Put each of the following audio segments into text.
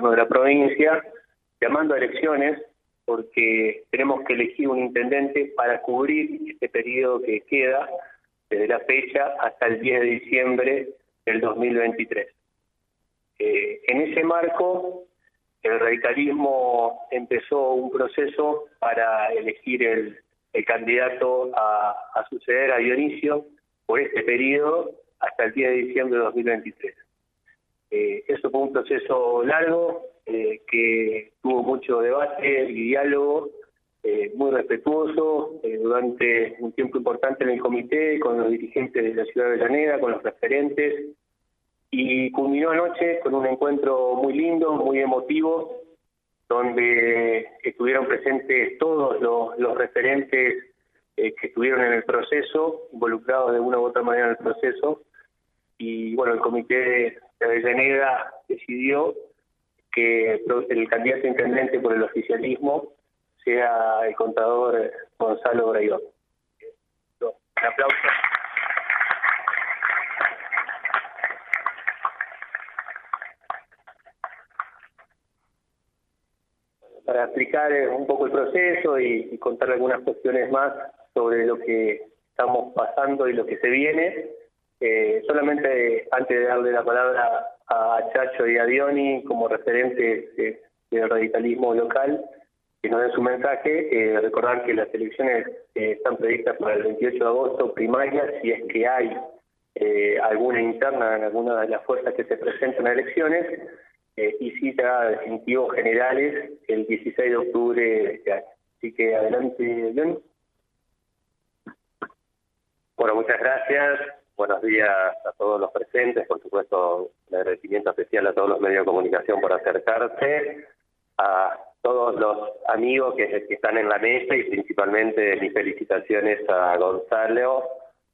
de la provincia, llamando a elecciones porque tenemos que elegir un intendente para cubrir este periodo que queda desde la fecha hasta el 10 de diciembre del 2023. Eh, en ese marco, el radicalismo empezó un proceso para elegir el, candidato a, suceder a Dionisio por este periodo hasta el 10 de diciembre de 2023. Eh, eso fue un proceso largo eh, que tuvo mucho debate y diálogo, eh, muy respetuoso, durante un tiempo importante en el comité, con los dirigentes de la ciudad de Llanera, con los referentes, y culminó anoche con un encuentro muy lindo, muy emotivo, donde estuvieron presentes todos los, referentes que estuvieron en el proceso, involucrados de una u otra manera en el proceso, y bueno, el comité de Avellaneda decidió que el candidato intendente por el oficialismo sea el contador Gonzalo Braidón. Un aplauso. Para explicar un poco el proceso y, y contar algunas cuestiones más sobre lo que estamos pasando y lo que se viene, eh, solamente antes de darle la palabra a Chacho y a Dioni como referentes del radicalismo local, que nos den su mensaje, eh, recordar que las elecciones eh, están previstas para el 28 de agosto, primarias, si es que hay alguna interna en alguna de las fuerzas que se presentan a elecciones, y cita definitivos generales el 16 de octubre de este año. Así que adelante, Dioni. Bueno, muchas gracias. Buenos días a todos los presentes, por supuesto, un agradecimiento especial a todos los medios de comunicación por acercarse, a todos los amigos que, están en la mesa y principalmente mis felicitaciones a Gonzalo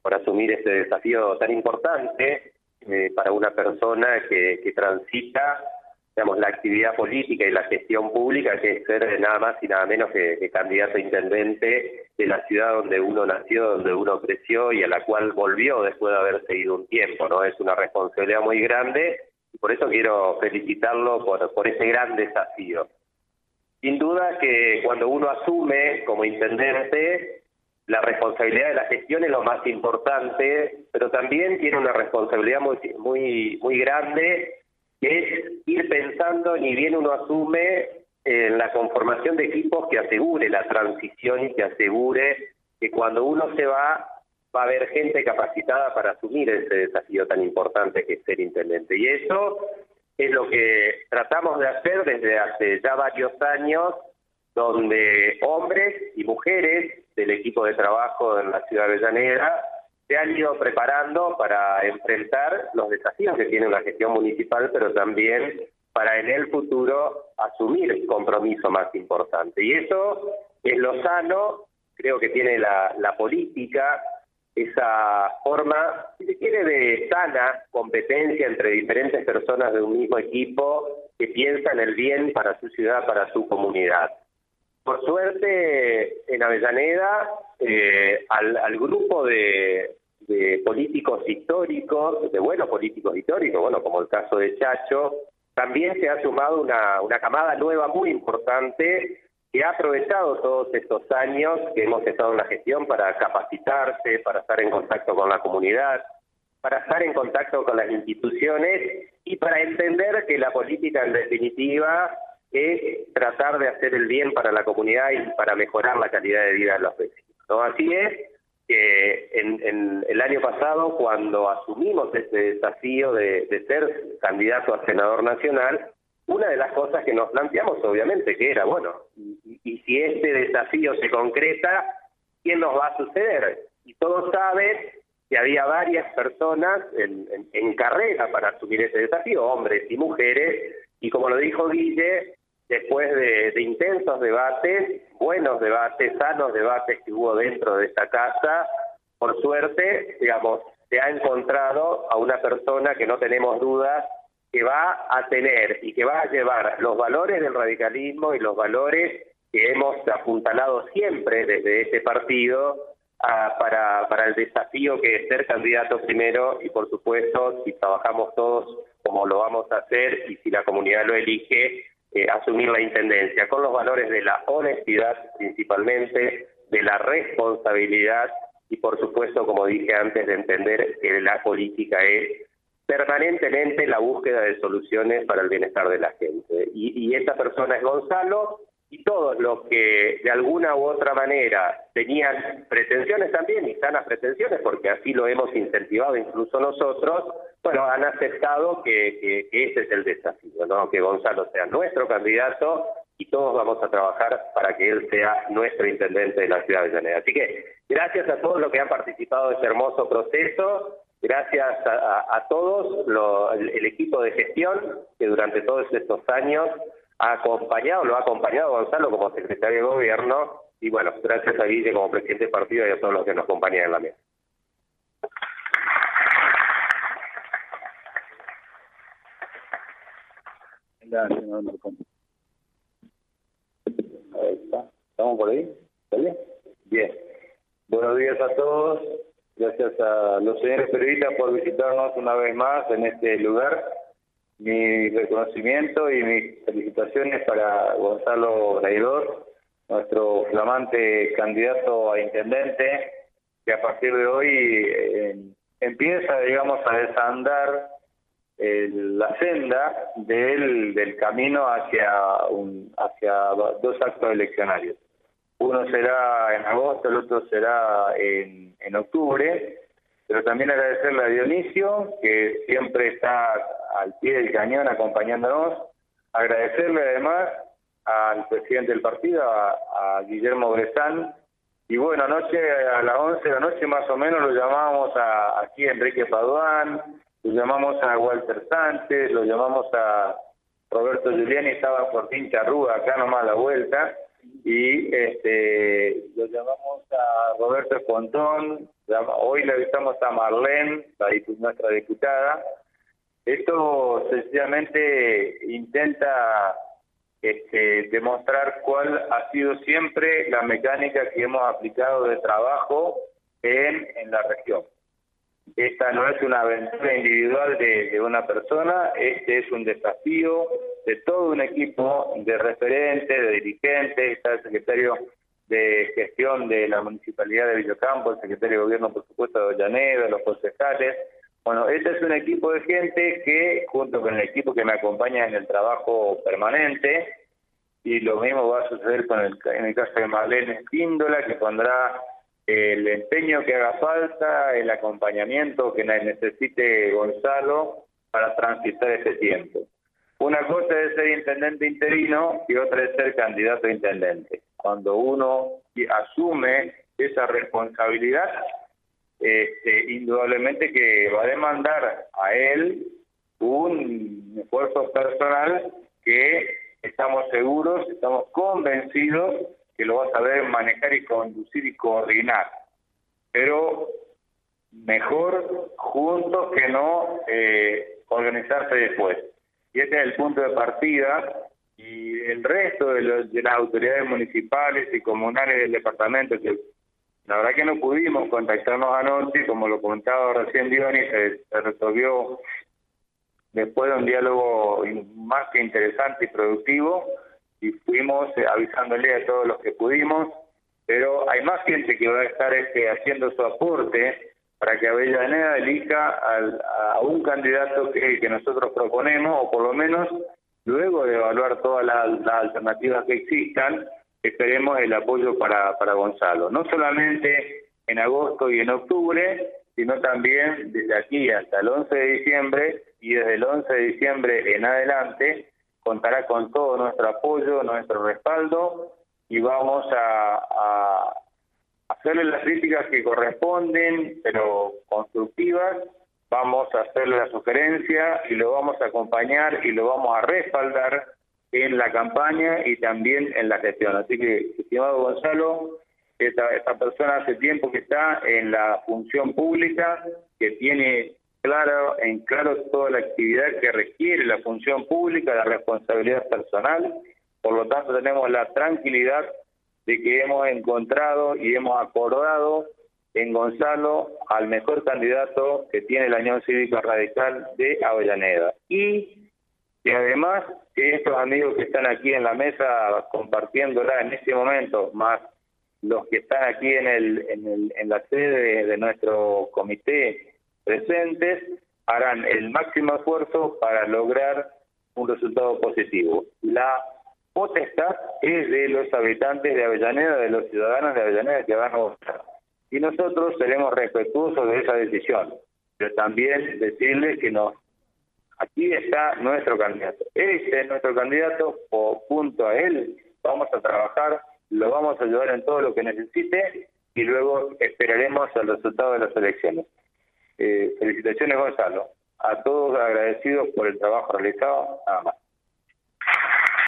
por asumir este desafío tan importante eh, para una persona que, que transita digamos, la actividad política y la gestión pública, que es ser nada más y nada menos que, candidato a intendente de la ciudad donde uno nació, donde uno creció y a la cual volvió después de haber seguido un tiempo, ¿no? Es una responsabilidad muy grande y por eso quiero felicitarlo por, por ese gran desafío. Sin duda que cuando uno asume como intendente, la responsabilidad de la gestión es lo más importante, pero también tiene una responsabilidad muy, muy, muy grande es ir pensando, ni bien uno asume, en la conformación de equipos que asegure la transición y que asegure que cuando uno se va, va a haber gente capacitada para asumir ese desafío tan importante que es ser intendente. Y eso es lo que tratamos de hacer desde hace ya varios años, donde hombres y mujeres del equipo de trabajo en la ciudad de Llanera se han ido preparando para enfrentar los desafíos que tiene la gestión municipal, pero también para en el futuro asumir el compromiso más importante. Y eso es lo sano, creo que tiene la, la política, esa forma, si se quiere, de sana competencia entre diferentes personas de un mismo equipo que piensan el bien para su ciudad, para su comunidad. Por suerte, en Avellaneda, eh, al, grupo de, políticos históricos, de buenos políticos históricos, bueno, como el caso de Chacho, también se ha sumado una camada nueva muy importante que ha aprovechado todos estos años que hemos estado en la gestión para capacitarse, para estar en contacto con la comunidad, para estar en contacto con las instituciones y para entender que la política en definitiva es tratar de hacer el bien para la comunidad y para mejorar la calidad de vida de los vecinos. ¿no? Así es que en, el año pasado, cuando asumimos este desafío de, ser candidato a senador nacional, una de las cosas que nos planteamos, obviamente, que era, bueno, y, si este desafío se concreta, ¿quién nos va a suceder? Y todos saben que había varias personas en carrera para asumir ese desafío, hombres y mujeres, y como lo dijo Guille, después de, intensos debates, buenos debates, sanos debates que hubo dentro de esta casa, por suerte, digamos, se ha encontrado a una persona que no tenemos dudas que va a tener y que va a llevar los valores del radicalismo y los valores que hemos apuntalado siempre desde este partido para, para el desafío que es ser candidato primero y por supuesto si trabajamos todos como lo vamos a hacer y si la comunidad lo elige, eh, asumir la intendencia, con los valores de la honestidad principalmente, de la responsabilidad y por supuesto, como dije antes, de entender que la política es permanentemente la búsqueda de soluciones para el bienestar de la gente. Y, y esta persona es Gonzalo, y todos los que de alguna u otra manera tenían pretensiones también, y sanas pretensiones, porque así lo hemos incentivado incluso nosotros, bueno, han aceptado que, ese es el desafío, ¿no? que Gonzalo sea nuestro candidato y todos vamos a trabajar para que él sea nuestro intendente de la ciudad de Llanera. Así que gracias a todos los que han participado en este hermoso proceso, gracias a, todos el equipo de gestión que durante todos estos años ha acompañado, lo ha acompañado Gonzalo como secretario de gobierno y bueno, gracias a Guille como presidente del partido y a todos los que nos acompañan en la mesa. Ahí está. ¿Estamos por ahí? ¿Sale? Bien. Buenos días a todos. Gracias a los señores periodistas por visitarnos una vez más en este lugar mi reconocimiento y mis felicitaciones para Gonzalo Raidor, nuestro flamante candidato a intendente, que a partir de hoy eh, empieza, digamos, a desandar la senda del, del camino hacia, un, hacia dos actos eleccionarios. Uno será en agosto, el otro será en, en octubre pero también agradecerle a Dionisio, que siempre está al pie del cañón acompañándonos, agradecerle además al presidente del partido, a, Guillermo Bresán, y bueno, anoche a las 11 de la noche más o menos lo llamamos a, aquí Enrique Paduán, lo llamamos a Walter Sánchez, lo llamamos a Roberto Giuliani, estaba por Pincha Rúa, acá nomás a la vuelta, y este lo llamamos a Roberto Espontón, hoy le avisamos a Marlene, la, nuestra diputada. Esto sencillamente intenta este, demostrar cuál ha sido siempre la mecánica que hemos aplicado de trabajo en, en la región. Esta no es una aventura individual de, una persona, este es un desafío de todo un equipo de referentes, de dirigentes, está el secretario de gestión de la Municipalidad de Villocampo, el secretario de Gobierno, por supuesto, de Llaneda, los concejales. Bueno, este es un equipo de gente que, junto con el equipo que me acompaña en el trabajo permanente, y lo mismo va a suceder con el, en el caso de Marlene Espíndola, que pondrá el empeño que haga falta, el acompañamiento que necesite Gonzalo para transitar ese tiempo. Una cosa es ser intendente interino y otra es ser candidato a intendente. Cuando uno asume esa responsabilidad, este, indudablemente que va a demandar a él un esfuerzo personal que estamos seguros, estamos convencidos que lo va a saber manejar y conducir y coordinar. Pero mejor juntos que no eh, organizarse después. Y ese es el punto de partida y el resto de, las autoridades municipales y comunales del departamento, que la verdad que no pudimos contactarnos anoche, como lo comentaba recién Dionis, se, se resolvió después de un diálogo más que interesante y productivo, y fuimos eh, avisándole a todos los que pudimos, pero hay más gente que va a estar este, haciendo su aporte para que Avellaneda elija a un candidato que nosotros proponemos, o por lo menos luego de evaluar todas las, alternativas que existan, esperemos el apoyo para, para Gonzalo. No solamente en agosto y en octubre, sino también desde aquí hasta el 11 de diciembre y desde el 11 de diciembre en adelante contará con todo nuestro apoyo, nuestro respaldo y vamos a, hacerle las críticas que corresponden, pero constructivas, vamos a hacerle la sugerencia y lo vamos a acompañar y lo vamos a respaldar en la campaña y también en la gestión. Así que, estimado Gonzalo, esta, esta persona hace tiempo que está en la función pública, que tiene claro, en claro toda la actividad que requiere la función pública, la responsabilidad personal. Por lo tanto, tenemos la tranquilidad de que hemos encontrado y hemos acordado en Gonzalo al mejor candidato que tiene la Unión Cívica Radical de Avellaneda. Y que además que estos amigos que están aquí en la mesa compartiéndola en este momento, más los que están aquí en, el, en, el, en la sede de nuestro comité presentes, harán el máximo esfuerzo para lograr un resultado positivo. La potestad es de los habitantes de Avellaneda, de los ciudadanos de Avellaneda que van a votar. Y nosotros seremos respetuosos de esa decisión, pero también decirles que nos aquí está nuestro candidato. Ese es nuestro candidato, o junto a él vamos a trabajar, lo vamos a ayudar en todo lo que necesite y luego esperaremos el resultado de las elecciones. Eh, felicitaciones, Gonzalo. A todos agradecidos por el trabajo realizado. Nada más.